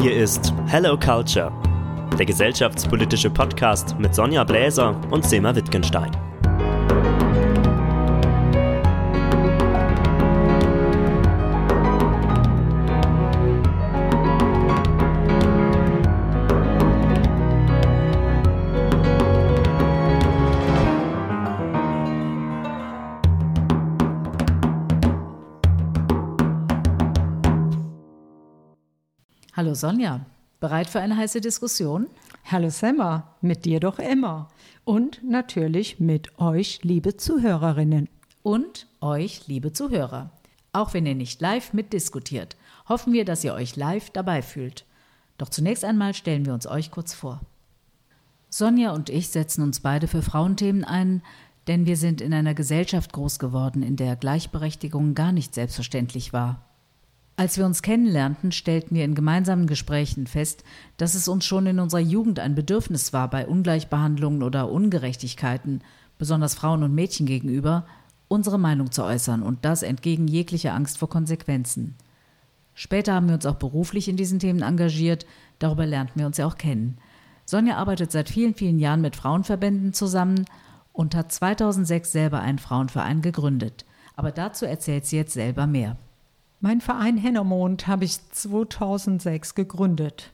Hier ist Hello Culture, der gesellschaftspolitische Podcast mit Sonja Bläser und Sema Wittgenstein. Sonja, bereit für eine heiße Diskussion? Hallo Semmer, mit dir doch immer. Und natürlich mit euch, liebe Zuhörerinnen. Und euch, liebe Zuhörer. Auch wenn ihr nicht live mitdiskutiert, hoffen wir, dass ihr euch live dabei fühlt. Doch zunächst einmal stellen wir uns euch kurz vor. Sonja und ich setzen uns beide für Frauenthemen ein, denn wir sind in einer Gesellschaft groß geworden, in der Gleichberechtigung gar nicht selbstverständlich war. Als wir uns kennenlernten, stellten wir in gemeinsamen Gesprächen fest, dass es uns schon in unserer Jugend ein Bedürfnis war, bei Ungleichbehandlungen oder Ungerechtigkeiten, besonders Frauen und Mädchen gegenüber, unsere Meinung zu äußern und das entgegen jeglicher Angst vor Konsequenzen. Später haben wir uns auch beruflich in diesen Themen engagiert, darüber lernten wir uns ja auch kennen. Sonja arbeitet seit vielen, vielen Jahren mit Frauenverbänden zusammen und hat 2006 selber einen Frauenverein gegründet. Aber dazu erzählt sie jetzt selber mehr. Mein Verein Hennermond habe ich 2006 gegründet.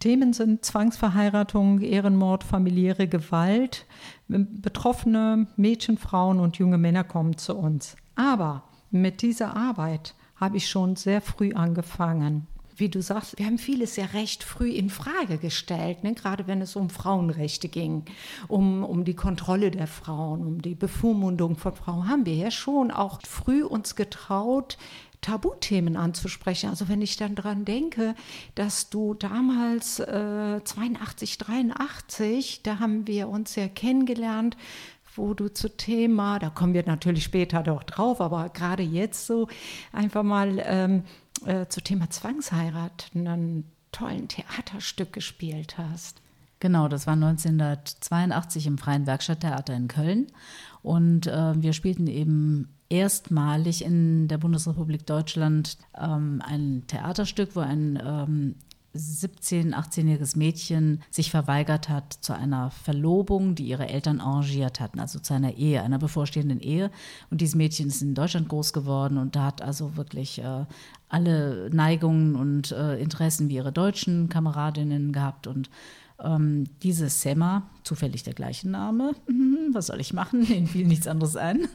Themen sind Zwangsverheiratung, Ehrenmord, familiäre Gewalt. Betroffene Mädchen, Frauen und junge Männer kommen zu uns. Aber mit dieser Arbeit habe ich schon sehr früh angefangen. Wie du sagst, wir haben vieles ja recht früh in Frage gestellt, ne? gerade wenn es um Frauenrechte ging, um, um die Kontrolle der Frauen, um die Bevormundung von Frauen, haben wir ja schon auch früh uns getraut, Tabuthemen anzusprechen. Also wenn ich dann daran denke, dass du damals äh, 82, 83, da haben wir uns ja kennengelernt, wo du zu Thema, da kommen wir natürlich später doch drauf, aber gerade jetzt so einfach mal ähm, äh, zu Thema Zwangsheirat einen tollen Theaterstück gespielt hast. Genau, das war 1982 im Freien Werkstatttheater in Köln. Und äh, wir spielten eben erstmalig in der Bundesrepublik Deutschland ähm, ein Theaterstück, wo ein ähm, 17-, 18-jähriges Mädchen sich verweigert hat zu einer Verlobung, die ihre Eltern arrangiert hatten, also zu einer Ehe, einer bevorstehenden Ehe. Und dieses Mädchen ist in Deutschland groß geworden und da hat also wirklich äh, alle Neigungen und äh, Interessen wie ihre deutschen Kameradinnen gehabt und ähm, diese Sema, zufällig der gleiche Name, mhm, was soll ich machen? Ihnen fiel nichts anderes ein.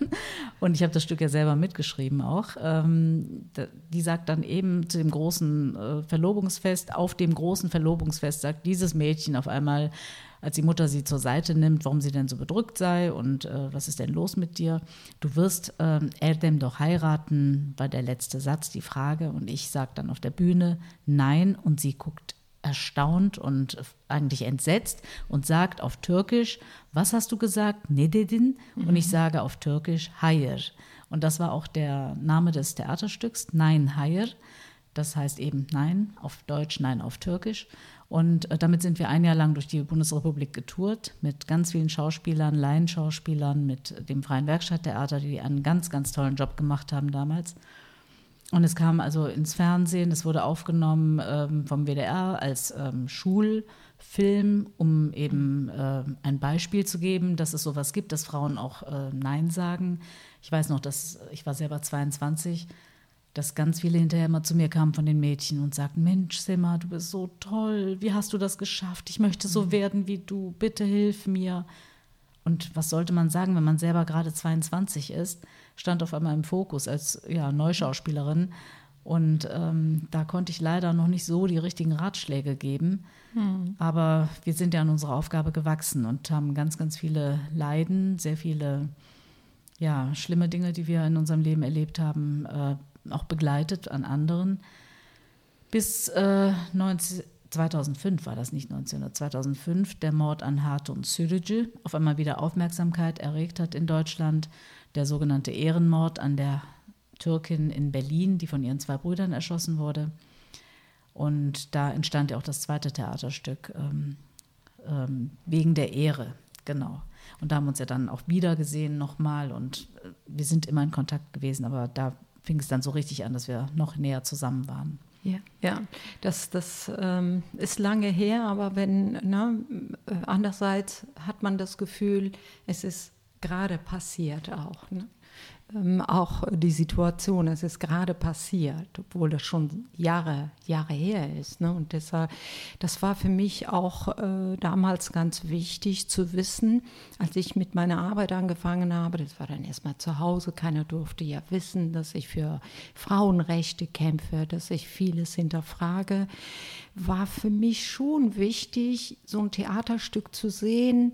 Und ich habe das Stück ja selber mitgeschrieben auch. Ähm, die sagt dann eben zu dem großen äh, Verlobungsfest, auf dem großen Verlobungsfest sagt dieses Mädchen auf einmal, als die Mutter sie zur Seite nimmt, warum sie denn so bedrückt sei und äh, was ist denn los mit dir? Du wirst äh, Erdem doch heiraten, war der letzte Satz, die Frage. Und ich sage dann auf der Bühne, nein. Und sie guckt erstaunt und eigentlich entsetzt und sagt auf Türkisch, was hast du gesagt? Nededin? Mhm. Und ich mhm. sage auf Türkisch Hayır. Und das war auch der Name des Theaterstücks, Nein Hayır. Das heißt eben Nein auf Deutsch, Nein auf Türkisch. Und äh, damit sind wir ein Jahr lang durch die Bundesrepublik getourt mit ganz vielen Schauspielern, Laienschauspielern, mit dem Freien Werkstatttheater, die einen ganz, ganz tollen Job gemacht haben damals. Und es kam also ins Fernsehen, es wurde aufgenommen ähm, vom WDR als ähm, Schulfilm, um eben äh, ein Beispiel zu geben, dass es sowas gibt, dass Frauen auch äh, Nein sagen. Ich weiß noch, dass ich war selber 22, dass ganz viele hinterher immer zu mir kamen von den Mädchen und sagten, Mensch, Sima, du bist so toll, wie hast du das geschafft? Ich möchte so mhm. werden wie du, bitte hilf mir. Und was sollte man sagen, wenn man selber gerade 22 ist? stand auf einmal im Fokus als ja, Neuschauspielerin. Und ähm, da konnte ich leider noch nicht so die richtigen Ratschläge geben. Hm. Aber wir sind ja an unserer Aufgabe gewachsen und haben ganz, ganz viele Leiden, sehr viele ja, schlimme Dinge, die wir in unserem Leben erlebt haben, äh, auch begleitet an anderen. Bis äh, 19, 2005 war das nicht 1900, 2005 der Mord an Hatun Sürücü auf einmal wieder Aufmerksamkeit erregt hat in Deutschland der sogenannte Ehrenmord an der Türkin in Berlin, die von ihren zwei Brüdern erschossen wurde. Und da entstand ja auch das zweite Theaterstück ähm, ähm, wegen der Ehre, genau. Und da haben wir uns ja dann auch wieder gesehen nochmal und äh, wir sind immer in Kontakt gewesen, aber da fing es dann so richtig an, dass wir noch näher zusammen waren. Ja, ja. das, das ähm, ist lange her, aber wenn, ne, andererseits hat man das Gefühl, es ist gerade passiert auch. Ne? Ähm, auch die Situation, es ist gerade passiert, obwohl das schon Jahre, Jahre her ist. Ne? Und deshalb, das war für mich auch äh, damals ganz wichtig zu wissen, als ich mit meiner Arbeit angefangen habe, das war dann erstmal zu Hause, keiner durfte ja wissen, dass ich für Frauenrechte kämpfe, dass ich vieles hinterfrage, war für mich schon wichtig, so ein Theaterstück zu sehen,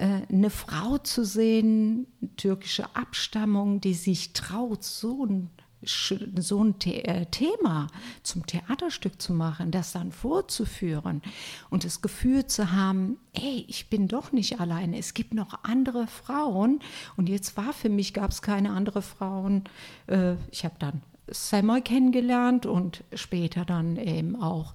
eine Frau zu sehen, türkische Abstammung, die sich traut, so ein so ein äh, Thema zum Theaterstück zu machen, das dann vorzuführen und das Gefühl zu haben, ey, ich bin doch nicht alleine, es gibt noch andere Frauen und jetzt war für mich, gab es keine andere Frauen. Äh, ich habe dann Samuel kennengelernt und später dann eben auch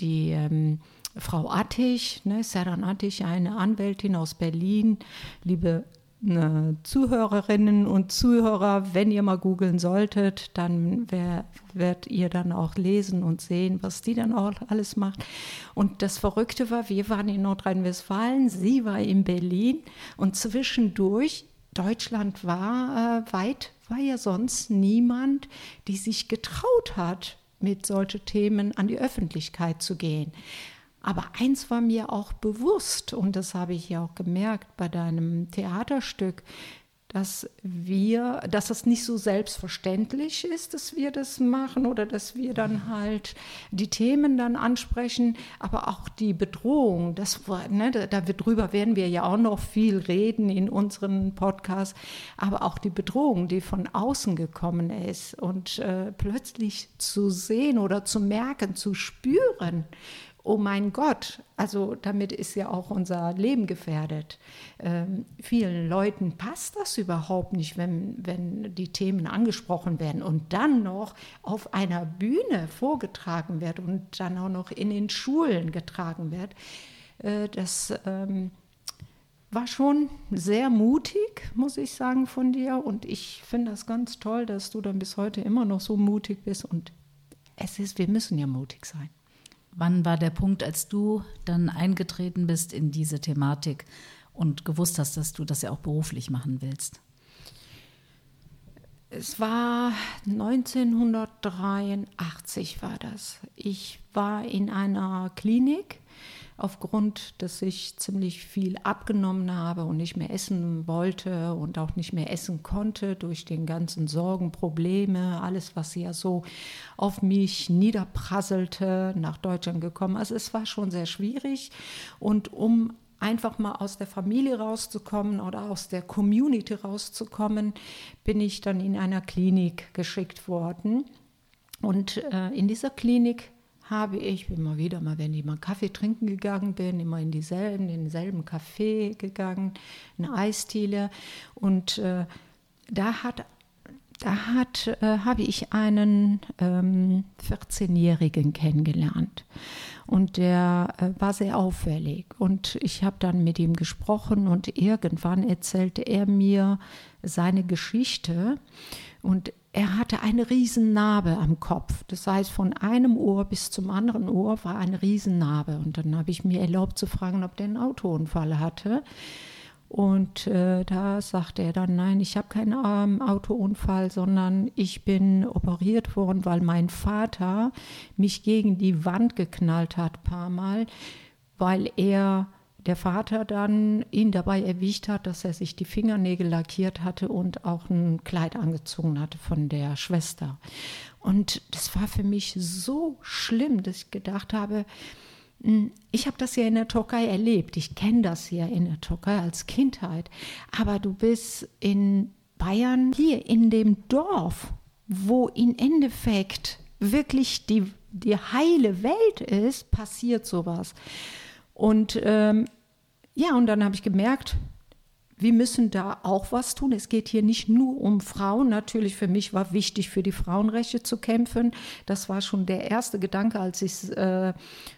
die ähm, Frau Attich, ne, Seran Attich, eine Anwältin aus Berlin, liebe äh, Zuhörerinnen und Zuhörer, wenn ihr mal googeln solltet, dann werdet ihr dann auch lesen und sehen, was die dann auch alles macht. Und das Verrückte war, wir waren in Nordrhein-Westfalen, sie war in Berlin und zwischendurch, Deutschland war äh, weit, war ja sonst niemand, die sich getraut hat, mit solchen Themen an die Öffentlichkeit zu gehen. Aber eins war mir auch bewusst, und das habe ich ja auch gemerkt bei deinem Theaterstück, dass wir, dass es nicht so selbstverständlich ist, dass wir das machen oder dass wir dann halt die Themen dann ansprechen, aber auch die Bedrohung, das, ne, darüber werden wir ja auch noch viel reden in unseren Podcasts, aber auch die Bedrohung, die von außen gekommen ist und äh, plötzlich zu sehen oder zu merken, zu spüren, oh mein Gott, also damit ist ja auch unser Leben gefährdet. Ähm, vielen Leuten passt das überhaupt nicht, wenn, wenn die Themen angesprochen werden und dann noch auf einer Bühne vorgetragen wird und dann auch noch in den Schulen getragen wird. Äh, das ähm, war schon sehr mutig, muss ich sagen, von dir. Und ich finde das ganz toll, dass du dann bis heute immer noch so mutig bist. Und es ist, wir müssen ja mutig sein. Wann war der Punkt, als du dann eingetreten bist in diese Thematik und gewusst hast, dass du das ja auch beruflich machen willst? Es war 1983 war das. Ich war in einer Klinik aufgrund, dass ich ziemlich viel abgenommen habe und nicht mehr essen wollte und auch nicht mehr essen konnte durch den ganzen Sorgen, Probleme, alles, was ja so auf mich niederprasselte, nach Deutschland gekommen. Also es war schon sehr schwierig und um einfach mal aus der Familie rauszukommen oder aus der Community rauszukommen, bin ich dann in einer Klinik geschickt worden. Und äh, in dieser Klinik habe ich immer wieder mal, wenn ich mal Kaffee trinken gegangen bin, immer in dieselben, denselben Café gegangen, eine Eisdiele. Und äh, da hat da hat, äh, habe ich einen ähm, 14-Jährigen kennengelernt. Und der äh, war sehr auffällig. Und ich habe dann mit ihm gesprochen und irgendwann erzählte er mir seine Geschichte. Und er hatte eine Riesennarbe am Kopf. Das heißt, von einem Ohr bis zum anderen Ohr war eine Riesennarbe. Und dann habe ich mir erlaubt zu fragen, ob der einen Autounfall hatte. Und äh, da sagte er dann, nein, ich habe keinen ähm, Autounfall, sondern ich bin operiert worden, weil mein Vater mich gegen die Wand geknallt hat, paar Mal, weil er der Vater dann ihn dabei erwischt hat, dass er sich die Fingernägel lackiert hatte und auch ein Kleid angezogen hatte von der Schwester. Und das war für mich so schlimm, dass ich gedacht habe, hm, ich habe das ja in der Türkei erlebt. Ich kenne das ja in der Türkei als Kindheit. Aber du bist in Bayern, hier in dem Dorf, wo im Endeffekt wirklich die, die heile Welt ist, passiert sowas. Und ähm, ja, und dann habe ich gemerkt, wir müssen da auch was tun. Es geht hier nicht nur um Frauen. Natürlich für mich war wichtig, für die Frauenrechte zu kämpfen. Das war schon der erste Gedanke, als ich äh,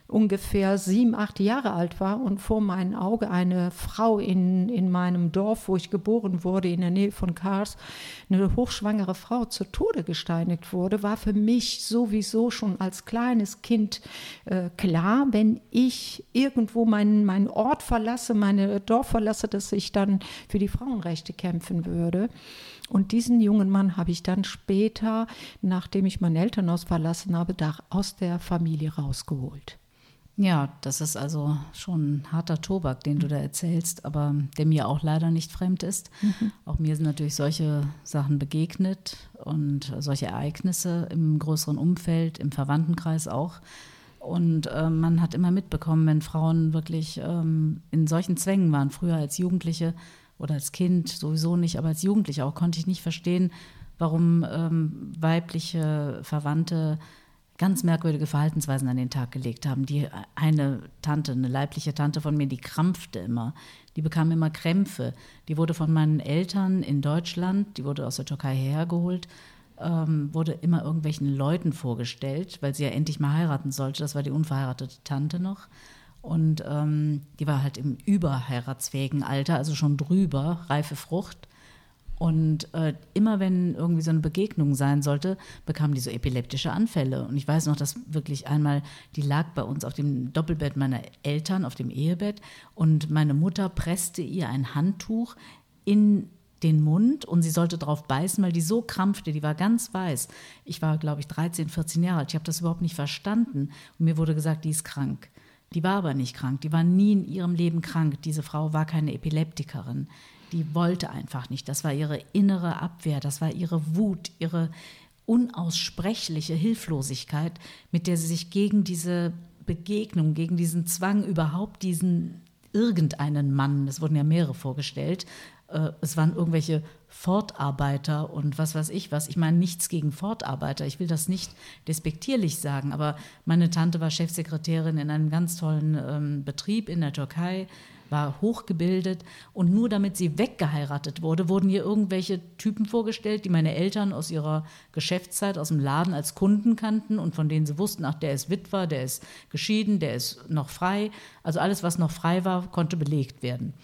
ungefähr sieben, acht Jahre alt war und vor meinem Auge eine Frau in, in meinem Dorf, wo ich geboren wurde, in der Nähe von Kars, eine hochschwangere Frau zu Tode gesteinigt wurde, war für mich sowieso schon als kleines Kind äh, klar, wenn ich irgendwo meinen, meinen Ort verlasse, meine Dorf verlasse, dass ich dann für die Frauenrechte kämpfen würde. Und diesen jungen Mann habe ich dann später, nachdem ich mein Elternhaus verlassen habe, da aus der Familie rausgeholt. Ja, das ist also schon harter Tobak, den du da erzählst, aber der mir auch leider nicht fremd ist. Mhm. Auch mir sind natürlich solche Sachen begegnet und solche Ereignisse im größeren Umfeld, im Verwandtenkreis auch. Und äh, man hat immer mitbekommen, wenn Frauen wirklich ähm, in solchen Zwängen waren, früher als Jugendliche oder als Kind sowieso nicht, aber als Jugendliche auch, konnte ich nicht verstehen, warum ähm, weibliche Verwandte ganz merkwürdige Verhaltensweisen an den Tag gelegt haben. Die eine Tante, eine leibliche Tante von mir, die krampfte immer. Die bekam immer Krämpfe. Die wurde von meinen Eltern in Deutschland, die wurde aus der Türkei hergeholt, ähm, wurde immer irgendwelchen Leuten vorgestellt, weil sie ja endlich mal heiraten sollte. Das war die unverheiratete Tante noch. Und ähm, die war halt im überheiratsfähigen Alter, also schon drüber, reife Frucht. Und äh, immer wenn irgendwie so eine Begegnung sein sollte, bekam die so epileptische Anfälle. Und ich weiß noch, dass wirklich einmal, die lag bei uns auf dem Doppelbett meiner Eltern, auf dem Ehebett. Und meine Mutter presste ihr ein Handtuch in den Mund und sie sollte drauf beißen, weil die so krampfte, die war ganz weiß. Ich war, glaube ich, 13, 14 Jahre alt. Ich habe das überhaupt nicht verstanden. Und mir wurde gesagt, die ist krank. Die war aber nicht krank. Die war nie in ihrem Leben krank. Diese Frau war keine Epileptikerin die wollte einfach nicht. Das war ihre innere Abwehr, das war ihre Wut, ihre unaussprechliche Hilflosigkeit, mit der sie sich gegen diese Begegnung, gegen diesen Zwang, überhaupt diesen irgendeinen Mann, es wurden ja mehrere vorgestellt, äh, es waren irgendwelche Fortarbeiter und was weiß ich was. Ich meine nichts gegen Fortarbeiter, ich will das nicht despektierlich sagen, aber meine Tante war Chefsekretärin in einem ganz tollen ähm, Betrieb in der Türkei war hochgebildet und nur damit sie weggeheiratet wurde, wurden ihr irgendwelche Typen vorgestellt, die meine Eltern aus ihrer Geschäftszeit aus dem Laden als Kunden kannten und von denen sie wussten, ach, der ist Witwer, der ist geschieden, der ist noch frei. Also alles, was noch frei war, konnte belegt werden.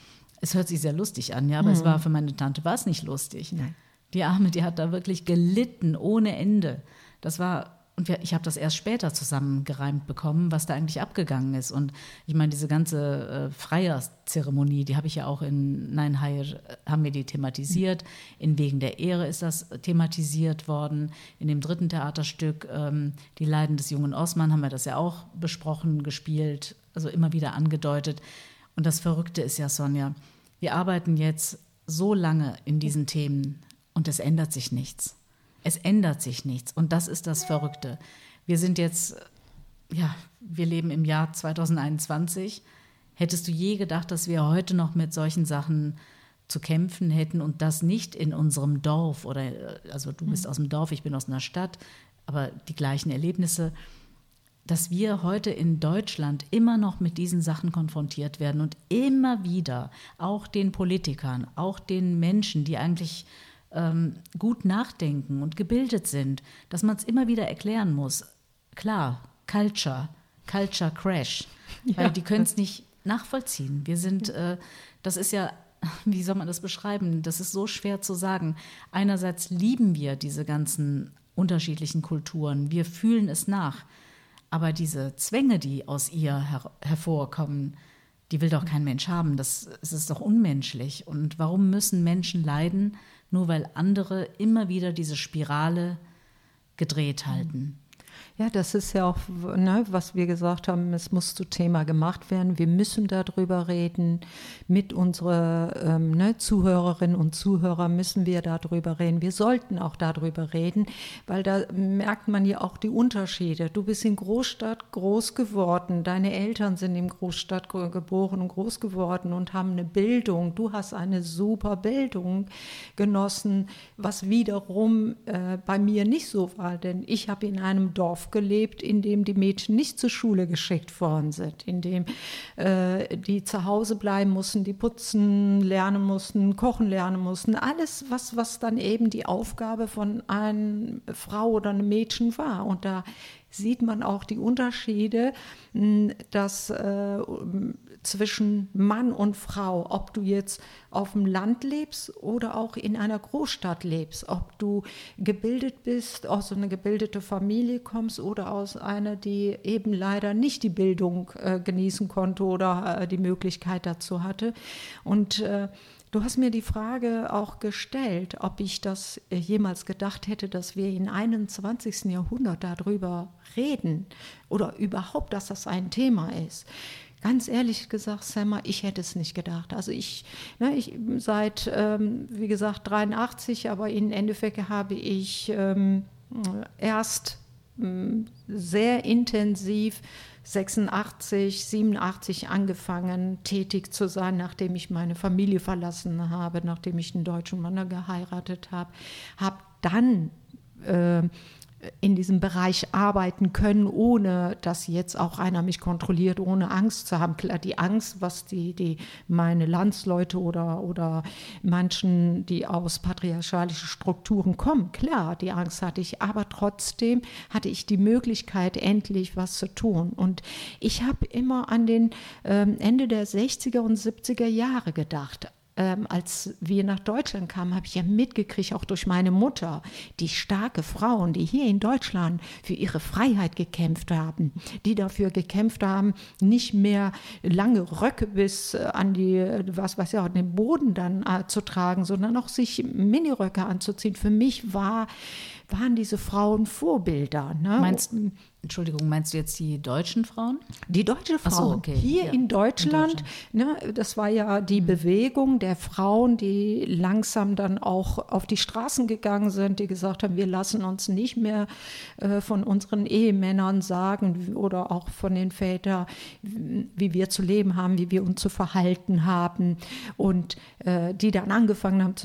Es hört sich sehr lustig an, ja, aber mhm. es war für meine Tante war es nicht lustig. Nein. Die Arme, die hat da wirklich gelitten ohne Ende. Das war und wir, ich habe das erst später zusammengereimt bekommen, was da eigentlich abgegangen ist. Und ich meine, diese ganze äh, Freierzeremonie, die habe ich ja auch in Nein Hair, äh, haben wir die thematisiert. In Wegen der Ehre ist das thematisiert worden. In dem dritten Theaterstück, ähm, Die Leiden des jungen Osman, haben wir das ja auch besprochen, gespielt, also immer wieder angedeutet. Und das Verrückte ist ja, Sonja, wir arbeiten jetzt so lange in diesen Themen und es ändert sich nichts. Es ändert sich nichts. Und das ist das Verrückte. Wir sind jetzt, ja, wir leben im Jahr 2021. Hättest du je gedacht, dass wir heute noch mit solchen Sachen zu kämpfen hätten und das nicht in unserem Dorf oder, also du bist mhm. aus dem Dorf, ich bin aus einer Stadt, aber die gleichen Erlebnisse, dass wir heute in Deutschland immer noch mit diesen Sachen konfrontiert werden und immer wieder auch den Politikern, auch den Menschen, die eigentlich ähm, gut nachdenken und gebildet sind, dass man es immer wieder erklären muss. Klar, Culture, Culture Crash, ja. weil die können es nicht nachvollziehen. Wir sind, äh, das ist ja, wie soll man das beschreiben? Das ist so schwer zu sagen. Einerseits lieben wir diese ganzen unterschiedlichen Kulturen, wir fühlen es nach, aber diese Zwänge, die aus ihr her hervorkommen, die will doch kein Mensch haben. Das, das ist doch unmenschlich. Und warum müssen Menschen leiden? Nur weil andere immer wieder diese Spirale gedreht halten. Ja, das ist ja auch, ne, was wir gesagt haben, es muss zu Thema gemacht werden. Wir müssen darüber reden. Mit unseren ähm, ne, Zuhörerinnen und Zuhörern müssen wir darüber reden. Wir sollten auch darüber reden, weil da merkt man ja auch die Unterschiede. Du bist in Großstadt groß geworden, deine Eltern sind in Großstadt geboren und groß geworden und haben eine Bildung. Du hast eine super Bildung genossen, was wiederum äh, bei mir nicht so war, denn ich habe in einem Dorf gelebt, in dem die Mädchen nicht zur Schule geschickt worden sind, in dem äh, die zu Hause bleiben mussten, die putzen lernen mussten, kochen lernen mussten. Alles, was, was dann eben die Aufgabe von einer Frau oder einem Mädchen war. Und da sieht man auch die Unterschiede, dass äh, zwischen Mann und Frau, ob du jetzt auf dem Land lebst oder auch in einer Großstadt lebst, ob du gebildet bist, aus einer gebildeten Familie kommst oder aus einer, die eben leider nicht die Bildung äh, genießen konnte oder äh, die Möglichkeit dazu hatte. Und äh, Du hast mir die Frage auch gestellt, ob ich das äh, jemals gedacht hätte, dass wir im 21. Jahrhundert darüber reden oder überhaupt, dass das ein Thema ist. Ganz ehrlich gesagt, Sammer, ich hätte es nicht gedacht. Also ich, ne, ich seit, ähm, wie gesagt, 83, aber in Endeffekt habe ich ähm, erst ähm, sehr intensiv 86, 87 angefangen, tätig zu sein, nachdem ich meine Familie verlassen habe, nachdem ich einen deutschen Mann geheiratet habe. Habe dann äh, in diesem Bereich arbeiten können, ohne dass jetzt auch einer mich kontrolliert, ohne Angst zu haben. Klar, die Angst, was die, die meine Landsleute oder, oder manchen, die aus patriarchalischen Strukturen kommen, klar, die Angst hatte ich, aber trotzdem hatte ich die Möglichkeit, endlich was zu tun. Und ich habe immer an den ähm, Ende der 60er und 70er Jahre gedacht ähm, als wir nach Deutschland kamen, habe ich ja mitgekriegt, auch durch meine Mutter, die starke Frauen, die hier in Deutschland für ihre Freiheit gekämpft haben, die dafür gekämpft haben, nicht mehr lange Röcke bis äh, an die, was weiß ich, an den Boden dann äh, zu tragen, sondern auch sich Miniröcke anzuziehen. Für mich war, waren diese Frauen Vorbilder. Ne? Meinst, Entschuldigung, meinst du jetzt die deutschen Frauen? Die deutschen Frauen. So, okay. Hier ja. in Deutschland, in Deutschland. Ne, das war ja die mhm. Bewegung der Frauen, die langsam dann auch auf die Straßen gegangen sind, die gesagt haben, wir lassen uns nicht mehr äh, von unseren Ehemännern sagen oder auch von den Vätern, wie wir zu leben haben, wie wir uns zu verhalten haben. Und äh, die dann angefangen haben zu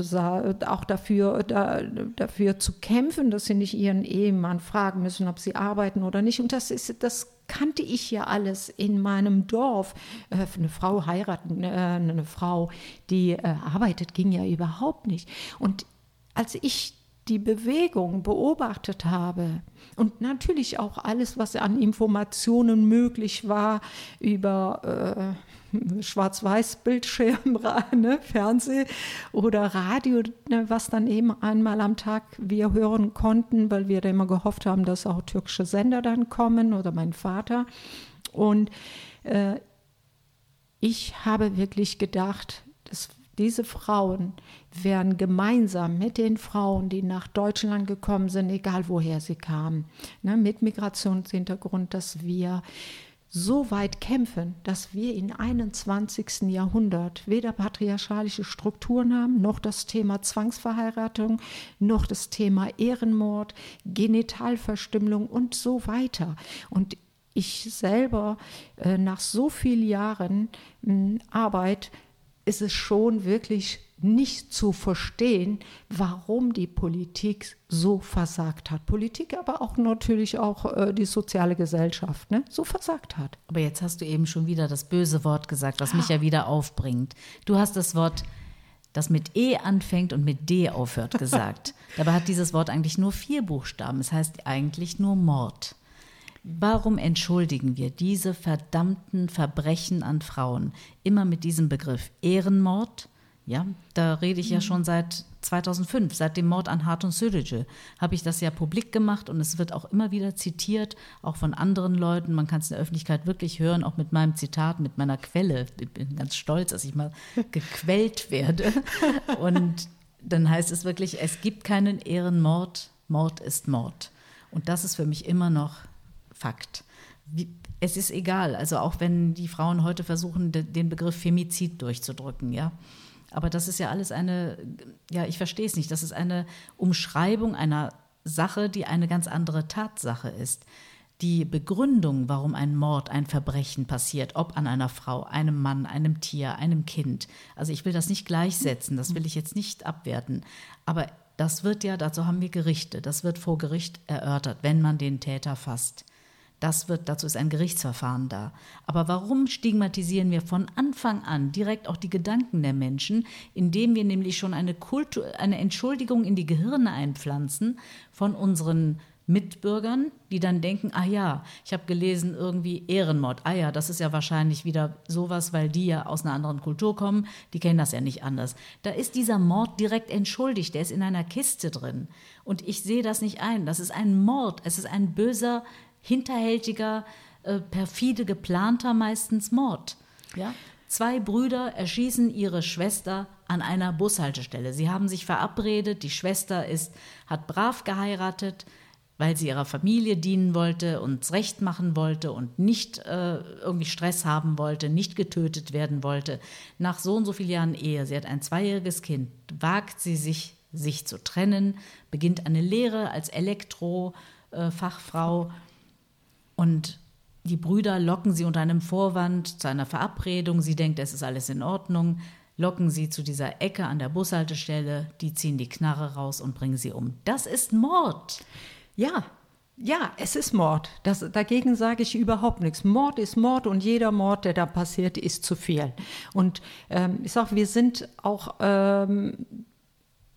auch dafür, da, dafür zu kämpfen, dass sie nicht ihren Ehemann fragen müssen, ob sie arbeiten oder nicht nicht. Und das ist, das kannte ich ja alles in meinem Dorf. Äh, eine Frau heiraten, äh, eine Frau, die äh, arbeitet, ging ja überhaupt nicht. Und als ich die Bewegung beobachtet habe und natürlich auch alles, was an Informationen möglich war über Schwarz-Weiß-Bildschirm, ne, Fernseh oder Radio, ne, was dann eben einmal am Tag wir hören konnten, weil wir da immer gehofft haben, dass auch türkische Sender dann kommen oder mein Vater. Und äh, ich habe wirklich gedacht, dass diese Frauen werden gemeinsam mit den Frauen, die nach Deutschland gekommen sind, egal woher sie kamen, ne, mit Migrationshintergrund, dass wir so weit kämpfen, dass wir im 21. Jahrhundert weder patriarchalische Strukturen haben, noch das Thema Zwangsverheiratung, noch das Thema Ehrenmord, Genitalverstümmelung und so weiter. Und ich selber, äh, nach so vielen Jahren hm, Arbeit, ist es schon wirklich nicht zu verstehen, warum die Politik so versagt hat. Politik, aber auch natürlich auch äh, die soziale Gesellschaft, ne, so versagt hat. Aber jetzt hast du eben schon wieder das böse Wort gesagt, was mich ja wieder aufbringt. Du hast das Wort, das mit E anfängt und mit D aufhört, gesagt. Dabei hat dieses Wort eigentlich nur vier Buchstaben. Es heißt eigentlich nur Mord. Warum entschuldigen wir diese verdammten Verbrechen an Frauen immer mit diesem Begriff Ehrenmord? Ja, da rede ich ja mhm. schon seit 2005, seit dem Mord an Hart und Södece, habe ich das ja publik gemacht und es wird auch immer wieder zitiert, auch von anderen Leuten. Man kann es in der Öffentlichkeit wirklich hören, auch mit meinem Zitat, mit meiner Quelle. Ich bin ganz stolz, dass ich mal gequält werde. Und dann heißt es wirklich, es gibt keinen Ehrenmord, Mord ist Mord. Und das ist für mich immer noch Fakt. Wie, es ist egal, also auch wenn die Frauen heute versuchen, den Begriff Femizid durchzudrücken, ja. Aber das ist ja alles eine, ja, ich verstehe es nicht, das ist eine Umschreibung einer Sache, die eine ganz andere Tatsache ist. Die Begründung, warum ein Mord, ein Verbrechen passiert, ob an einer Frau, einem Mann, einem Tier, einem Kind. Also ich will das nicht gleichsetzen, das will ich jetzt nicht abwerten. Aber das wird ja, dazu haben wir Gerichte, das wird vor Gericht erörtert, wenn man den Täter fasst. Das wird, dazu ist ein Gerichtsverfahren da. Aber warum stigmatisieren wir von Anfang an direkt auch die Gedanken der Menschen, indem wir nämlich schon eine, Kultur, eine Entschuldigung in die Gehirne einpflanzen von unseren Mitbürgern, die dann denken, ah ja, ich habe gelesen, irgendwie Ehrenmord. Ah ja, das ist ja wahrscheinlich wieder sowas, weil die ja aus einer anderen Kultur kommen, die kennen das ja nicht anders. Da ist dieser Mord direkt entschuldigt, der ist in einer Kiste drin. Und ich sehe das nicht ein. Das ist ein Mord, es ist ein böser, hinterhältiger, äh, perfide, geplanter meistens Mord. Ja? Zwei Brüder erschießen ihre Schwester an einer Bushaltestelle. Sie haben sich verabredet, die Schwester ist, hat brav geheiratet, weil sie ihrer Familie dienen wollte und es recht machen wollte und nicht äh, irgendwie Stress haben wollte, nicht getötet werden wollte. Nach so und so vielen Jahren Ehe, sie hat ein zweijähriges Kind, wagt sie sich, sich zu trennen, beginnt eine Lehre als Elektrofachfrau äh, und die Brüder locken sie unter einem Vorwand zu einer Verabredung. Sie denkt, es ist alles in Ordnung. Locken sie zu dieser Ecke an der Bushaltestelle. Die ziehen die Knarre raus und bringen sie um. Das ist Mord. Ja, ja, es ist Mord. Das, dagegen sage ich überhaupt nichts. Mord ist Mord und jeder Mord, der da passiert, ist zu viel. Und ähm, ich sage, wir sind auch. Ähm,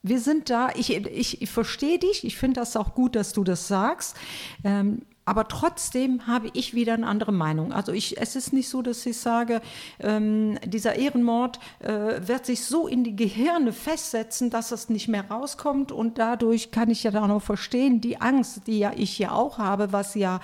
wir sind da, ich, ich, ich verstehe dich, ich finde das auch gut, dass du das sagst. Ähm, aber trotzdem habe ich wieder eine andere Meinung. Also ich, es ist nicht so, dass ich sage, ähm, dieser Ehrenmord äh, wird sich so in die Gehirne festsetzen, dass es nicht mehr rauskommt. Und dadurch kann ich ja dann auch verstehen, die Angst, die ja ich ja auch habe, was ja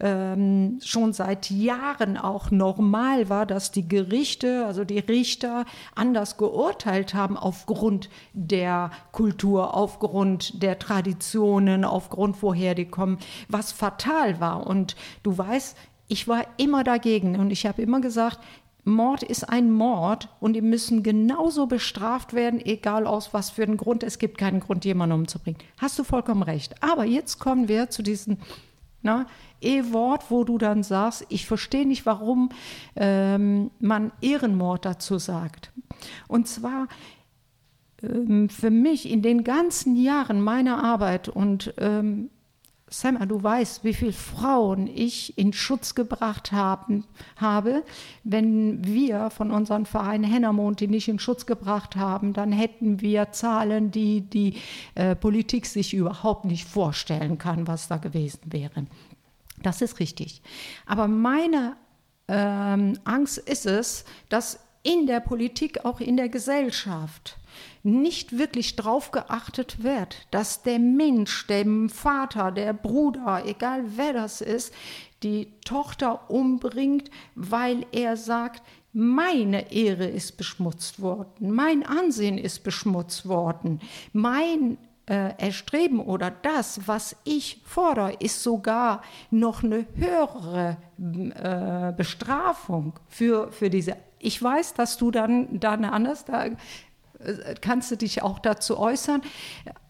ähm, schon seit Jahren auch normal war, dass die Gerichte, also die Richter, anders geurteilt haben aufgrund der Kultur, aufgrund der Traditionen, aufgrund woher die kommen, was fatal war. Und du weißt, ich war immer dagegen und ich habe immer gesagt, Mord ist ein Mord und die müssen genauso bestraft werden, egal aus was für einem Grund. Es gibt keinen Grund, jemanden umzubringen. Hast du vollkommen recht. Aber jetzt kommen wir zu diesen na, E-Wort, wo du dann sagst, ich verstehe nicht, warum ähm, man Ehrenmord dazu sagt. Und zwar ähm, für mich in den ganzen Jahren meiner Arbeit und ähm, Sam, du weißt, wie viele Frauen ich in Schutz gebracht haben, habe. Wenn wir von unserem Verein Hennermond die nicht in Schutz gebracht haben, dann hätten wir Zahlen, die die äh, Politik sich überhaupt nicht vorstellen kann, was da gewesen wäre. Das ist richtig. Aber meine ähm, Angst ist es, dass in der Politik, auch in der Gesellschaft, nicht wirklich drauf geachtet wird, dass der Mensch, der Vater, der Bruder, egal wer das ist, die Tochter umbringt, weil er sagt, meine Ehre ist beschmutzt worden, mein Ansehen ist beschmutzt worden, mein äh, Erstreben oder das, was ich fordere, ist sogar noch eine höhere äh, Bestrafung für, für diese. Ich weiß, dass du dann, dann anders, da kannst du dich auch dazu äußern.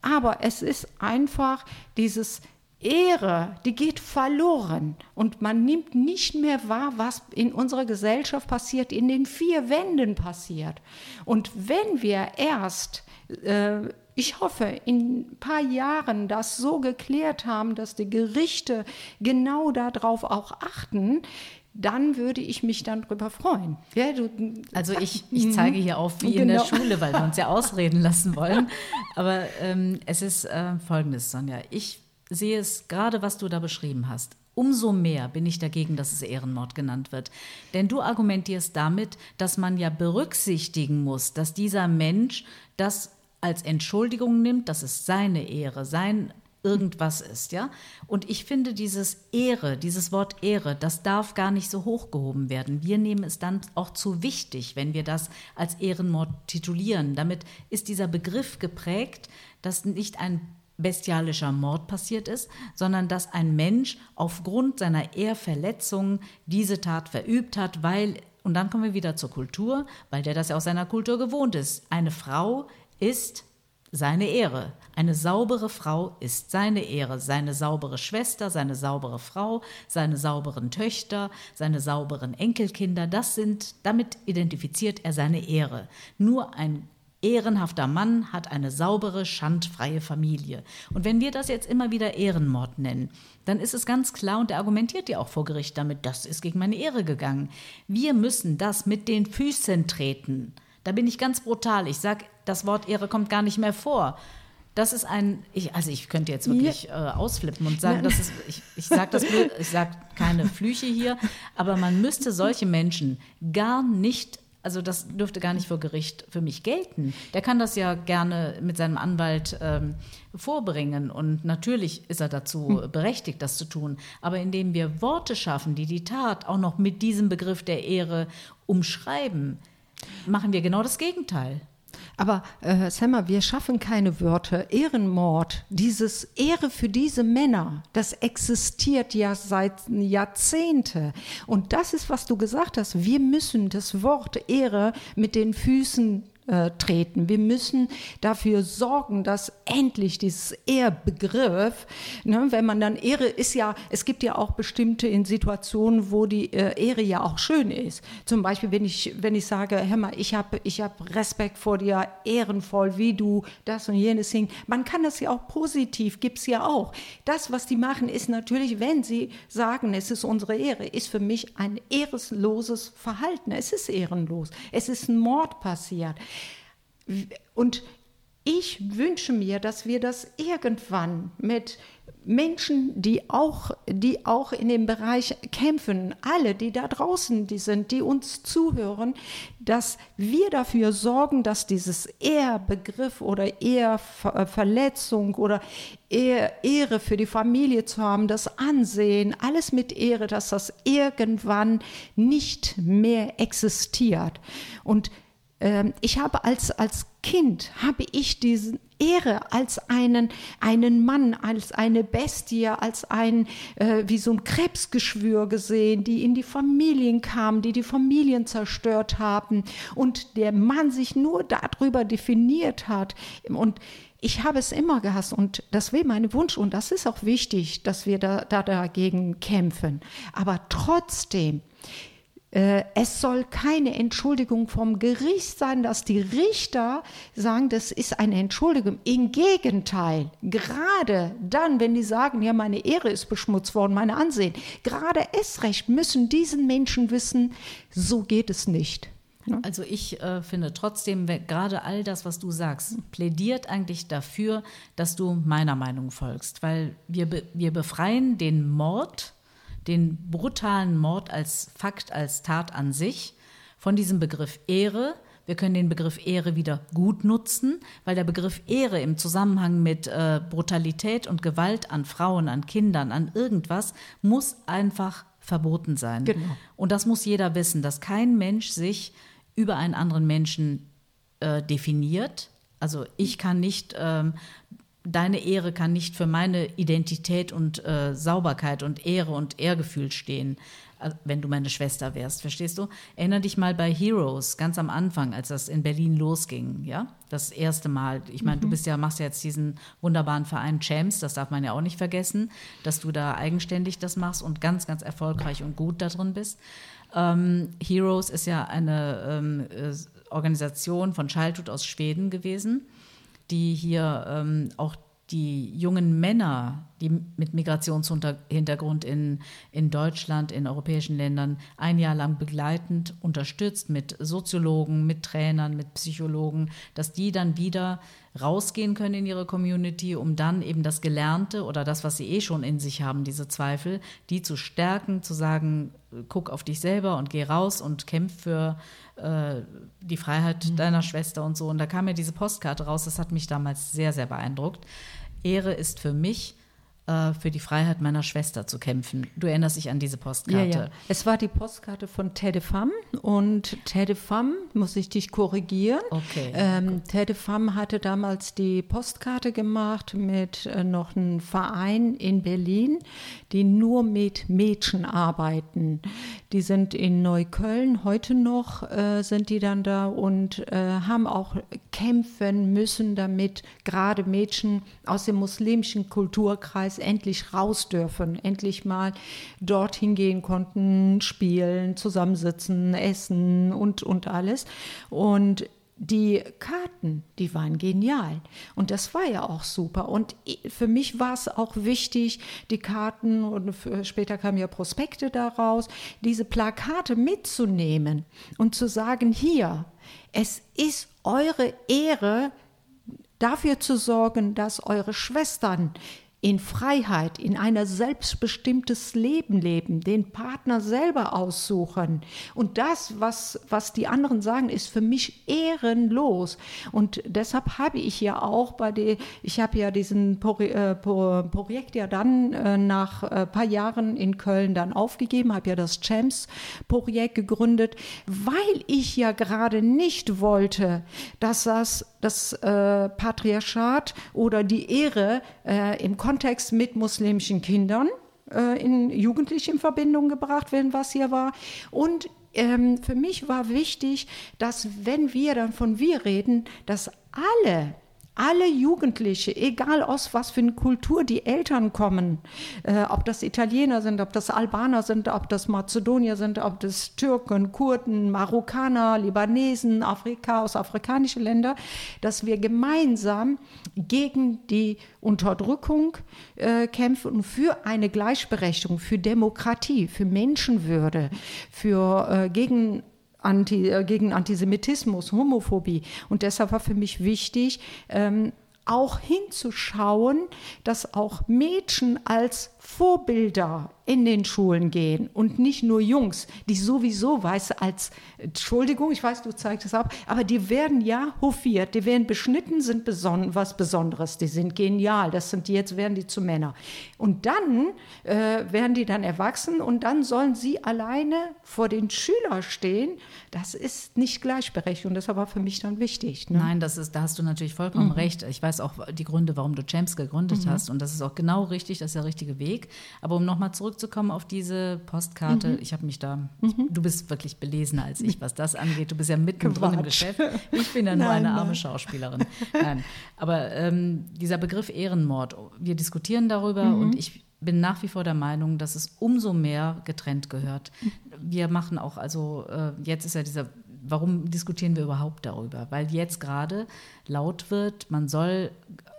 Aber es ist einfach dieses Ehre, die geht verloren und man nimmt nicht mehr wahr, was in unserer Gesellschaft passiert, in den vier Wänden passiert. Und wenn wir erst, äh, ich hoffe, in ein paar Jahren das so geklärt haben, dass die Gerichte genau darauf auch achten, dann würde ich mich dann drüber freuen. Ja, du, also ich, ich zeige hier auf wie genau. in der genau. Schule, weil wir uns ja ausreden lassen wollen. Aber ähm, es ist äh, folgendes, Sonja. Ich sehe es gerade, was du da beschrieben hast. Umso mehr bin ich dagegen, dass es Ehrenmord genannt wird. Denn du argumentierst damit, dass man ja berücksichtigen muss, dass dieser Mensch das als Entschuldigung nimmt, dass es seine Ehre, sein irgendwas ist, ja. Und ich finde dieses Ehre, dieses Wort Ehre, das darf gar nicht so hochgehoben werden. Wir nehmen es dann auch zu wichtig, wenn wir das als Ehrenmord titulieren. Damit ist dieser Begriff geprägt, dass nicht ein bestialischer Mord passiert ist, sondern dass ein Mensch aufgrund seiner Ehrverletzung diese Tat verübt hat, weil, und dann kommen wir wieder zur Kultur, weil der das ja aus seiner Kultur gewohnt ist. Eine Frau ist seine Ehre. Eine saubere Frau ist seine Ehre, seine saubere Schwester, seine saubere Frau, seine sauberen Töchter, seine sauberen Enkelkinder, das sind, damit identifiziert er seine Ehre. Nur ein ehrenhafter Mann hat eine saubere, schandfreie Familie. Und wenn wir das jetzt immer wieder Ehrenmord nennen, dann ist es ganz klar, und er argumentiert ja auch vor Gericht damit, das ist gegen meine Ehre gegangen. Wir müssen das mit den Füßen treten. Da bin ich ganz brutal. Ich sage, das Wort Ehre kommt gar nicht mehr vor. Das ist ein, ich, also ich könnte jetzt wirklich ja. äh, ausflippen und sagen, das ist, ich, ich sage das, ich sage keine Flüche hier, aber man müsste solche Menschen gar nicht also das dürfte gar nicht vor Gericht für mich gelten. Der kann das ja gerne mit seinem Anwalt ähm, vorbringen und natürlich ist er dazu hm. berechtigt, das zu tun. Aber indem wir Worte schaffen, die die Tat auch noch mit diesem Begriff der Ehre umschreiben, machen wir genau das Gegenteil. Aber äh, Sammer, wir schaffen keine Wörter. Ehrenmord, dieses Ehre für diese Männer, das existiert ja seit Jahrzehnten. Und das ist, was du gesagt hast. Wir müssen das Wort Ehre mit den Füßen treten. Wir müssen dafür sorgen, dass endlich dieses Ehrbegriff, ne, wenn man dann Ehre ist ja, es gibt ja auch bestimmte in Situationen, wo die äh, Ehre ja auch schön ist. Zum Beispiel, wenn ich, wenn ich sage, hör mal, ich habe ich hab Respekt vor dir, ehrenvoll, wie du das und jenes singst. Man kann das ja auch positiv, gibt es ja auch. Das, was die machen, ist natürlich, wenn sie sagen, es ist unsere Ehre, ist für mich ein ehrenloses Verhalten. Es ist ehrenlos. Es ist ein Mord passiert. Und ich wünsche mir, dass wir das irgendwann mit Menschen, die auch, die auch in dem Bereich kämpfen, alle, die da draußen die sind, die uns zuhören, dass wir dafür sorgen, dass dieses Ehrbegriff oder Ehrverletzung oder Ehre für die Familie zu haben, das Ansehen, alles mit Ehre, dass das irgendwann nicht mehr existiert. Und ich habe als, als Kind, habe ich diese Ehre als einen, einen Mann, als eine Bestie, als ein, äh, wie so ein Krebsgeschwür gesehen, die in die Familien kamen, die die Familien zerstört haben und der Mann sich nur darüber definiert hat. Und ich habe es immer gehasst und das wäre mein Wunsch und das ist auch wichtig, dass wir da, da dagegen kämpfen. Aber trotzdem, es soll keine Entschuldigung vom Gericht sein, dass die Richter sagen, das ist eine Entschuldigung. Im Gegenteil, gerade dann, wenn die sagen, ja, meine Ehre ist beschmutzt worden, meine Ansehen, gerade es recht müssen diesen Menschen wissen, so geht es nicht. Also ich äh, finde trotzdem, gerade all das, was du sagst, plädiert eigentlich dafür, dass du meiner Meinung folgst, weil wir, be wir befreien den Mord den brutalen Mord als Fakt, als Tat an sich, von diesem Begriff Ehre. Wir können den Begriff Ehre wieder gut nutzen, weil der Begriff Ehre im Zusammenhang mit äh, Brutalität und Gewalt an Frauen, an Kindern, an irgendwas, muss einfach verboten sein. Genau. Und das muss jeder wissen, dass kein Mensch sich über einen anderen Menschen äh, definiert. Also ich kann nicht ähm, deine Ehre kann nicht für meine Identität und äh, Sauberkeit und Ehre und Ehrgefühl stehen, äh, wenn du meine Schwester wärst, verstehst du? Erinner dich mal bei Heroes, ganz am Anfang, als das in Berlin losging, ja? Das erste Mal. Ich meine, mhm. du bist ja, machst ja jetzt diesen wunderbaren Verein Champs, das darf man ja auch nicht vergessen, dass du da eigenständig das machst und ganz, ganz erfolgreich und gut da drin bist. Ähm, Heroes ist ja eine ähm, äh, Organisation von Childhood aus Schweden gewesen die hier ähm, auch die jungen Männer, die mit Migrationshintergrund in, in Deutschland, in europäischen Ländern ein Jahr lang begleitend unterstützt mit Soziologen, mit Trainern, mit Psychologen, dass die dann wieder rausgehen können in ihre Community, um dann eben das Gelernte oder das, was sie eh schon in sich haben, diese Zweifel, die zu stärken, zu sagen, guck auf dich selber und geh raus und kämpf für äh, die Freiheit mhm. deiner Schwester und so. Und da kam mir diese Postkarte raus, das hat mich damals sehr, sehr beeindruckt. Ehre ist für mich für die Freiheit meiner Schwester zu kämpfen. Du erinnerst dich an diese Postkarte. Ja, ja. Es war die Postkarte von Tede Pham und Tede Pham, muss ich dich korrigieren. Okay. Ähm, Tede Pham hatte damals die Postkarte gemacht mit äh, noch einem Verein in Berlin, die nur mit Mädchen arbeiten. Die sind in Neukölln, heute noch äh, sind die dann da und äh, haben auch kämpfen müssen, damit gerade Mädchen aus dem muslimischen Kulturkreis Kreis endlich raus dürfen, endlich mal dorthin gehen konnten, spielen, zusammensitzen, essen und, und alles. Und die Karten, die waren genial. Und das war ja auch super. Und für mich war es auch wichtig, die Karten, und später kamen ja Prospekte daraus, diese Plakate mitzunehmen und zu sagen, hier, es ist eure Ehre, dafür zu sorgen, dass eure Schwestern in Freiheit, in ein selbstbestimmtes Leben leben, den Partner selber aussuchen. Und das, was, was die anderen sagen, ist für mich ehrenlos. Und deshalb habe ich ja auch bei der, ich habe ja diesen äh, Projekt ja dann äh, nach ein äh, paar Jahren in Köln dann aufgegeben, habe ja das Champs-Projekt gegründet, weil ich ja gerade nicht wollte, dass das, das Patriarchat oder die Ehre im Kontext Kontext mit muslimischen Kindern äh, in Jugendliche in Verbindung gebracht werden, was hier war. Und ähm, für mich war wichtig, dass wenn wir dann von wir reden, dass alle alle Jugendliche, egal aus was für eine Kultur die Eltern kommen, äh, ob das Italiener sind, ob das Albaner sind, ob das Mazedonier sind, ob das Türken, Kurden, Marokkaner, Libanesen, Afrika, aus afrikanischen Ländern, dass wir gemeinsam gegen die Unterdrückung äh, kämpfen und für eine Gleichberechtigung, für Demokratie, für Menschenwürde, für äh, gegen Anti, äh, gegen Antisemitismus, Homophobie. Und deshalb war für mich wichtig, ähm, auch hinzuschauen, dass auch Mädchen als Vorbilder in den Schulen gehen und nicht nur Jungs, die sowieso, weißt als, Entschuldigung, ich weiß, du zeigst es ab, aber die werden ja hofiert, die werden beschnitten, sind beson was Besonderes, die sind genial, das sind die, jetzt werden die zu Männern. Und dann äh, werden die dann erwachsen und dann sollen sie alleine vor den Schülern stehen. Das ist nicht gleichberechtigt und das war für mich dann wichtig. Ne? Nein, das ist, da hast du natürlich vollkommen mhm. recht. Ich weiß auch die Gründe, warum du Champs gegründet mhm. hast und das ist auch genau richtig, das ist der richtige Weg. Aber um nochmal zurückzukommen auf diese Postkarte, mhm. ich habe mich da, ich, mhm. du bist wirklich belesener als ich, was das angeht. Du bist ja mittendrin im Geschäft. Ich bin ja nur nein, eine arme nein. Schauspielerin. Nein. Aber ähm, dieser Begriff Ehrenmord, wir diskutieren darüber mhm. und ich bin nach wie vor der Meinung, dass es umso mehr getrennt gehört. Wir machen auch, also äh, jetzt ist ja dieser warum diskutieren wir überhaupt darüber? Weil jetzt gerade laut wird, man soll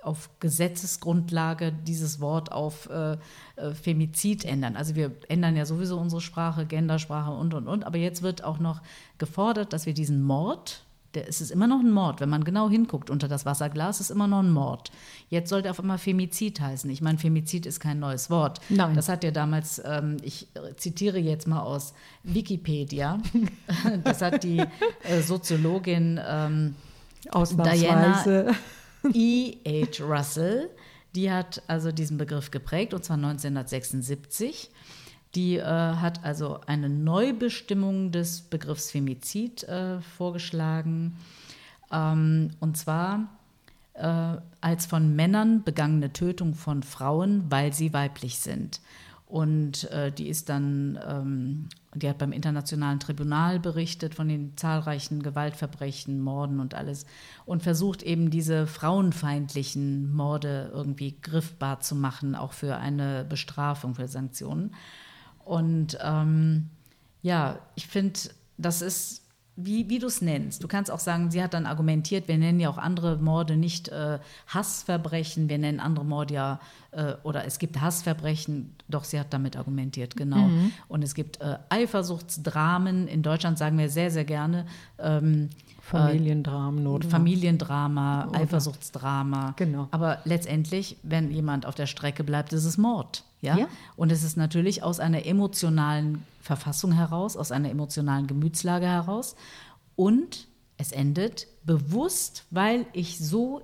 auf Gesetzesgrundlage dieses Wort auf äh, äh, Femizid ändern. Also wir ändern ja sowieso unsere Sprache, Gendersprache und, und, und. Aber jetzt wird auch noch gefordert, dass wir diesen Mord, der, es ist immer noch ein Mord, wenn man genau hinguckt unter das Wasserglas, ist immer noch ein Mord. Jetzt sollte auf einmal Femizid heißen. Ich meine, Femizid ist kein neues Wort. Nein. Das hat ja damals, ähm, ich zitiere jetzt mal aus Wikipedia, das hat die äh, Soziologin ähm, Diana E. H. Russell, die hat also diesen Begriff geprägt, und zwar 1976. Die äh, hat also eine Neubestimmung des Begriffs Femizid äh, vorgeschlagen. Ähm, und zwar äh, als von Männern begangene Tötung von Frauen, weil sie weiblich sind. Und äh, die ist dann, ähm, die hat beim Internationalen Tribunal berichtet von den zahlreichen Gewaltverbrechen, Morden und alles und versucht eben diese frauenfeindlichen Morde irgendwie griffbar zu machen, auch für eine Bestrafung, für Sanktionen. Und ähm, ja, ich finde, das ist wie, wie du es nennst. Du kannst auch sagen, sie hat dann argumentiert, wir nennen ja auch andere Morde nicht äh, Hassverbrechen, wir nennen andere Morde ja, äh, oder es gibt Hassverbrechen, doch sie hat damit argumentiert, genau. Mhm. Und es gibt äh, Eifersuchtsdramen, in Deutschland sagen wir sehr, sehr gerne. Ähm, Familiendramen oder Familiendrama, oder. Eifersuchtsdrama. Genau. Aber letztendlich, wenn jemand auf der Strecke bleibt, ist es Mord. Ja? ja? Und es ist natürlich aus einer emotionalen Verfassung heraus, aus einer emotionalen Gemütslage heraus. Und es endet bewusst, weil ich so,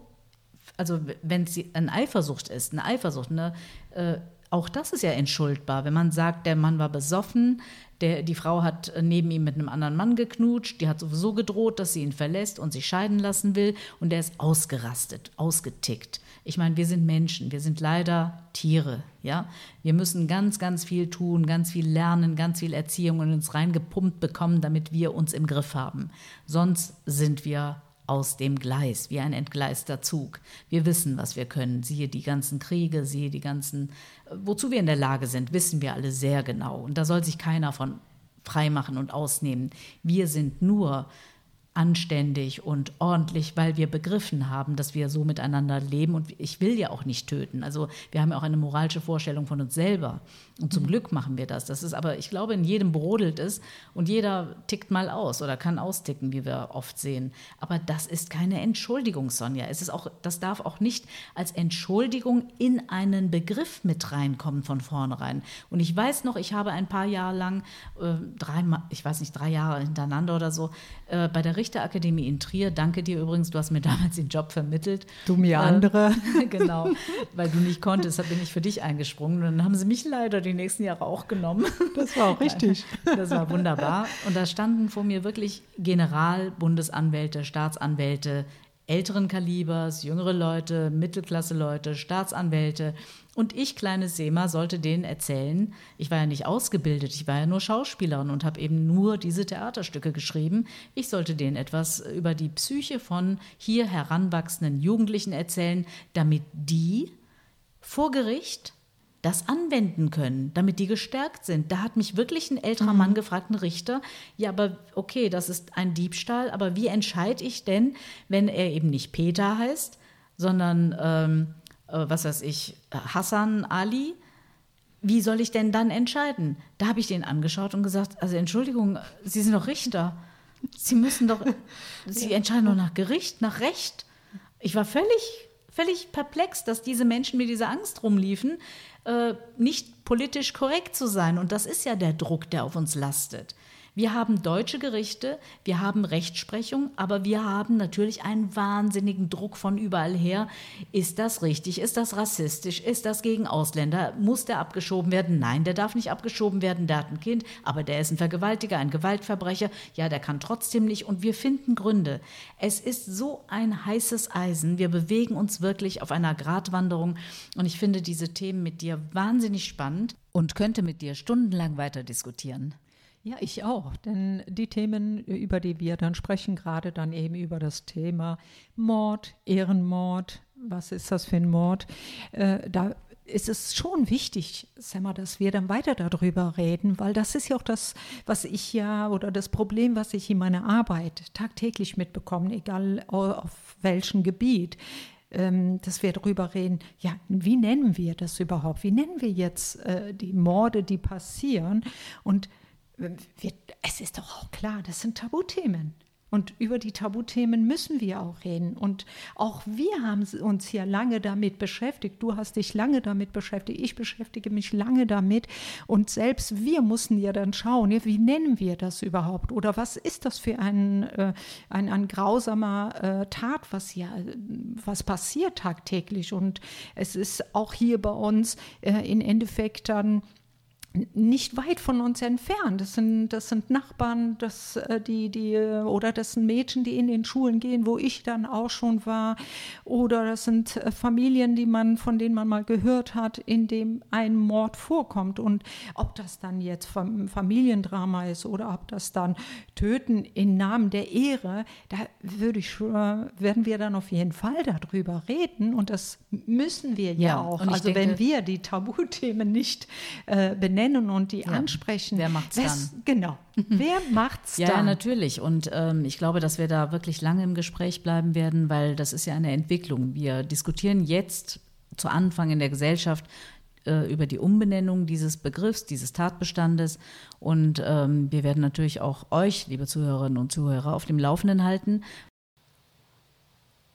also wenn es eine Eifersucht ist, eine Eifersucht, eine, äh, auch das ist ja entschuldbar, wenn man sagt, der Mann war besoffen, der, die Frau hat neben ihm mit einem anderen Mann geknutscht, die hat sowieso gedroht, dass sie ihn verlässt und sich scheiden lassen will und der ist ausgerastet, ausgetickt. Ich meine, wir sind Menschen, wir sind leider Tiere, ja. Wir müssen ganz, ganz viel tun, ganz viel lernen, ganz viel Erziehung und uns reingepumpt bekommen, damit wir uns im Griff haben. Sonst sind wir aus dem Gleis, wie ein entgleister Zug. Wir wissen, was wir können. Siehe die ganzen Kriege, siehe die ganzen, wozu wir in der Lage sind, wissen wir alle sehr genau. Und da soll sich keiner von freimachen und ausnehmen. Wir sind nur anständig und ordentlich, weil wir begriffen haben, dass wir so miteinander leben und ich will ja auch nicht töten. Also wir haben ja auch eine moralische Vorstellung von uns selber und zum mhm. Glück machen wir das. Das ist aber, ich glaube, in jedem brodelt es und jeder tickt mal aus oder kann austicken, wie wir oft sehen. Aber das ist keine Entschuldigung, Sonja. Es ist auch, das darf auch nicht als Entschuldigung in einen Begriff mit reinkommen von vornherein. Und ich weiß noch, ich habe ein paar Jahre lang, äh, drei, ich weiß nicht, drei Jahre hintereinander oder so, äh, bei der Richterakademie in Trier. Danke dir übrigens, du hast mir damals den Job vermittelt. Du mir äh, andere. genau, weil du nicht konntest, da bin ich für dich eingesprungen. Und dann haben sie mich leider die nächsten Jahre auch genommen. Das war auch richtig. Das war wunderbar. Und da standen vor mir wirklich General, Bundesanwälte, Staatsanwälte, älteren Kalibers, jüngere Leute, Mittelklasse-Leute, Staatsanwälte. Und ich, kleine Sema, sollte denen erzählen, ich war ja nicht ausgebildet, ich war ja nur Schauspielerin und habe eben nur diese Theaterstücke geschrieben. Ich sollte denen etwas über die Psyche von hier heranwachsenden Jugendlichen erzählen, damit die vor Gericht das anwenden können, damit die gestärkt sind. Da hat mich wirklich ein älterer mhm. Mann gefragt, ein Richter, ja, aber okay, das ist ein Diebstahl, aber wie entscheide ich denn, wenn er eben nicht Peter heißt, sondern, ähm, äh, was weiß ich, Hassan Ali? Wie soll ich denn dann entscheiden? Da habe ich den angeschaut und gesagt, also Entschuldigung, Sie sind doch Richter. Sie müssen doch, Sie entscheiden doch nach Gericht, nach Recht. Ich war völlig, völlig perplex, dass diese Menschen mit dieser Angst rumliefen äh, nicht politisch korrekt zu sein. Und das ist ja der Druck, der auf uns lastet. Wir haben deutsche Gerichte, wir haben Rechtsprechung, aber wir haben natürlich einen wahnsinnigen Druck von überall her. Ist das richtig? Ist das rassistisch? Ist das gegen Ausländer? Muss der abgeschoben werden? Nein, der darf nicht abgeschoben werden. Der hat ein Kind, aber der ist ein Vergewaltiger, ein Gewaltverbrecher. Ja, der kann trotzdem nicht. Und wir finden Gründe. Es ist so ein heißes Eisen. Wir bewegen uns wirklich auf einer Gratwanderung. Und ich finde diese Themen mit dir wahnsinnig spannend und könnte mit dir stundenlang weiter diskutieren. Ja, ich auch, denn die Themen, über die wir dann sprechen, gerade dann eben über das Thema Mord, Ehrenmord, was ist das für ein Mord, äh, da ist es schon wichtig, Sammer, dass wir dann weiter darüber reden, weil das ist ja auch das, was ich ja oder das Problem, was ich in meiner Arbeit tagtäglich mitbekomme, egal auf welchem Gebiet ähm, dass wir darüber reden, ja, wie nennen wir das überhaupt? Wie nennen wir jetzt äh, die Morde, die passieren? Und wir, es ist doch auch klar, das sind Tabuthemen. Und über die Tabuthemen müssen wir auch reden. Und auch wir haben uns hier lange damit beschäftigt. Du hast dich lange damit beschäftigt. Ich beschäftige mich lange damit. Und selbst wir mussten ja dann schauen, wie nennen wir das überhaupt? Oder was ist das für ein, äh, ein, ein grausamer äh, Tat, was ja, was passiert tagtäglich? Und es ist auch hier bei uns äh, in Endeffekt dann nicht weit von uns entfernt. Das sind, das sind Nachbarn, das, äh, die, die, oder das sind Mädchen, die in den Schulen gehen, wo ich dann auch schon war. Oder das sind äh, Familien, die man, von denen man mal gehört hat, in dem ein Mord vorkommt. Und ob das dann jetzt Familiendrama ist oder ob das dann Töten im Namen der Ehre, da würde ich werden wir dann auf jeden Fall darüber reden. Und das müssen wir ja, ja auch. Also denke, wenn wir die Tabuthemen nicht äh, benennen, benennen und die ja. ansprechen. Wer macht's Wes, dann? Genau. Wer macht's ja, dann? Ja, natürlich. Und ähm, ich glaube, dass wir da wirklich lange im Gespräch bleiben werden, weil das ist ja eine Entwicklung. Wir diskutieren jetzt zu Anfang in der Gesellschaft äh, über die Umbenennung dieses Begriffs, dieses Tatbestandes. Und ähm, wir werden natürlich auch euch, liebe Zuhörerinnen und Zuhörer, auf dem Laufenden halten,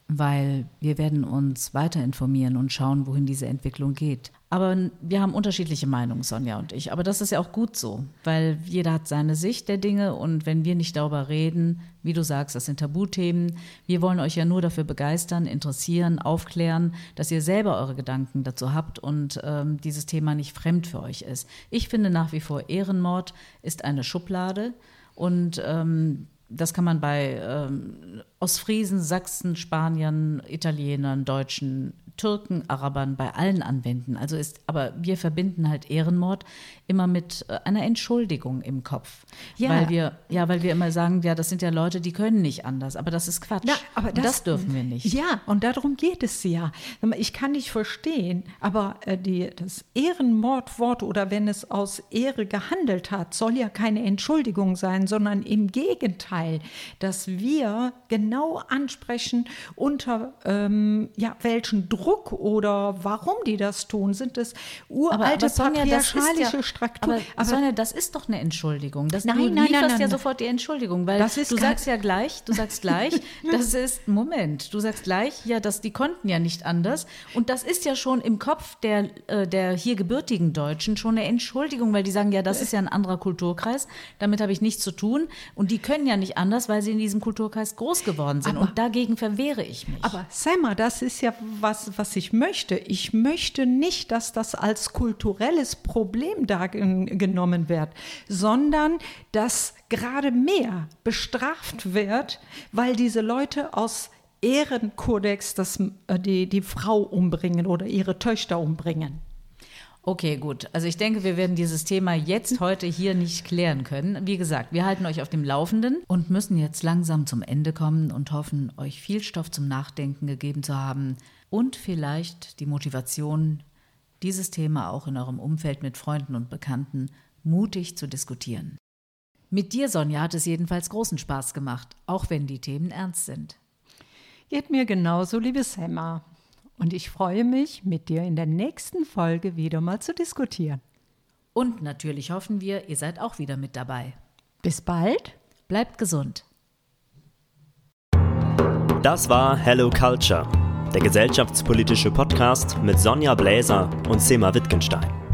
weil wir werden uns weiter informieren und schauen, wohin diese Entwicklung geht. Aber wir haben unterschiedliche Meinungen, Sonja und ich. Aber das ist ja auch gut so, weil jeder hat seine Sicht der Dinge und wenn wir nicht darüber reden, wie du sagst, das sind Tabuthemen, wir wollen euch ja nur dafür begeistern, interessieren, aufklären, dass ihr selber eure Gedanken dazu habt und ähm, dieses Thema nicht fremd für euch ist. Ich finde nach wie vor, Ehrenmord ist eine Schublade und ähm, das kann man bei ähm, Ostfriesen, Sachsen, Spaniern, Italienern, Deutschen, Türken, Arabern, bei allen anwenden. Also ist, aber wir verbinden halt Ehrenmord immer mit äh, einer Entschuldigung im Kopf. Ja. Weil wir, ja, weil wir immer sagen, ja, das sind ja Leute, die können nicht anders. Aber das ist Quatsch. Na, aber das, das, dürfen wir nicht. Ja, und darum geht es ja. Ich kann nicht verstehen, aber äh, die, das Ehrenmordwort oder wenn es aus Ehre gehandelt hat, soll ja keine Entschuldigung sein, sondern im Gegenteil, dass wir genau ansprechen, unter ähm, ja, welchen Druck oder warum die das tun. Sind es uralte patriarchalische ja, Strukturen? Aber, aber Sonja, das ist doch eine Entschuldigung. Das, nein, du nein, nein, nein, ja sofort die Entschuldigung, weil du sagst ja gleich, du sagst gleich, das ist, Moment, du sagst gleich, ja, dass die konnten ja nicht anders. Und das ist ja schon im Kopf der, äh, der hier gebürtigen Deutschen schon eine Entschuldigung, weil die sagen, ja, das ist ja ein anderer Kulturkreis, damit habe ich nichts zu tun. Und die können ja nicht anders, weil sie in diesem Kulturkreis groß geworden sind. Aber, und dagegen verwehre ich mich. Aber Selma, das ist ja was, was ich möchte. Ich möchte nicht, dass das als kulturelles Problem da genommen wird, sondern dass gerade mehr bestraft wird, weil diese Leute aus Ehrenkodex das, äh, die, die Frau umbringen oder ihre Töchter umbringen. Okay, gut. Also ich denke, wir werden dieses Thema jetzt heute hier nicht klären können. Wie gesagt, wir halten euch auf dem Laufenden und müssen jetzt langsam zum Ende kommen und hoffen, euch viel Stoff zum Nachdenken gegeben zu haben und vielleicht die Motivation, dieses Thema auch in eurem Umfeld mit Freunden und Bekannten mutig zu diskutieren. Mit dir, Sonja, hat es jedenfalls großen Spaß gemacht, auch wenn die Themen ernst sind. Geht mir genauso, liebe Semma. Und ich freue mich, mit dir in der nächsten Folge wieder mal zu diskutieren. Und natürlich hoffen wir, ihr seid auch wieder mit dabei. Bis bald. Bleibt gesund. Das war Hello Culture, der gesellschaftspolitische Podcast mit Sonja Bläser und Sema Wittgenstein.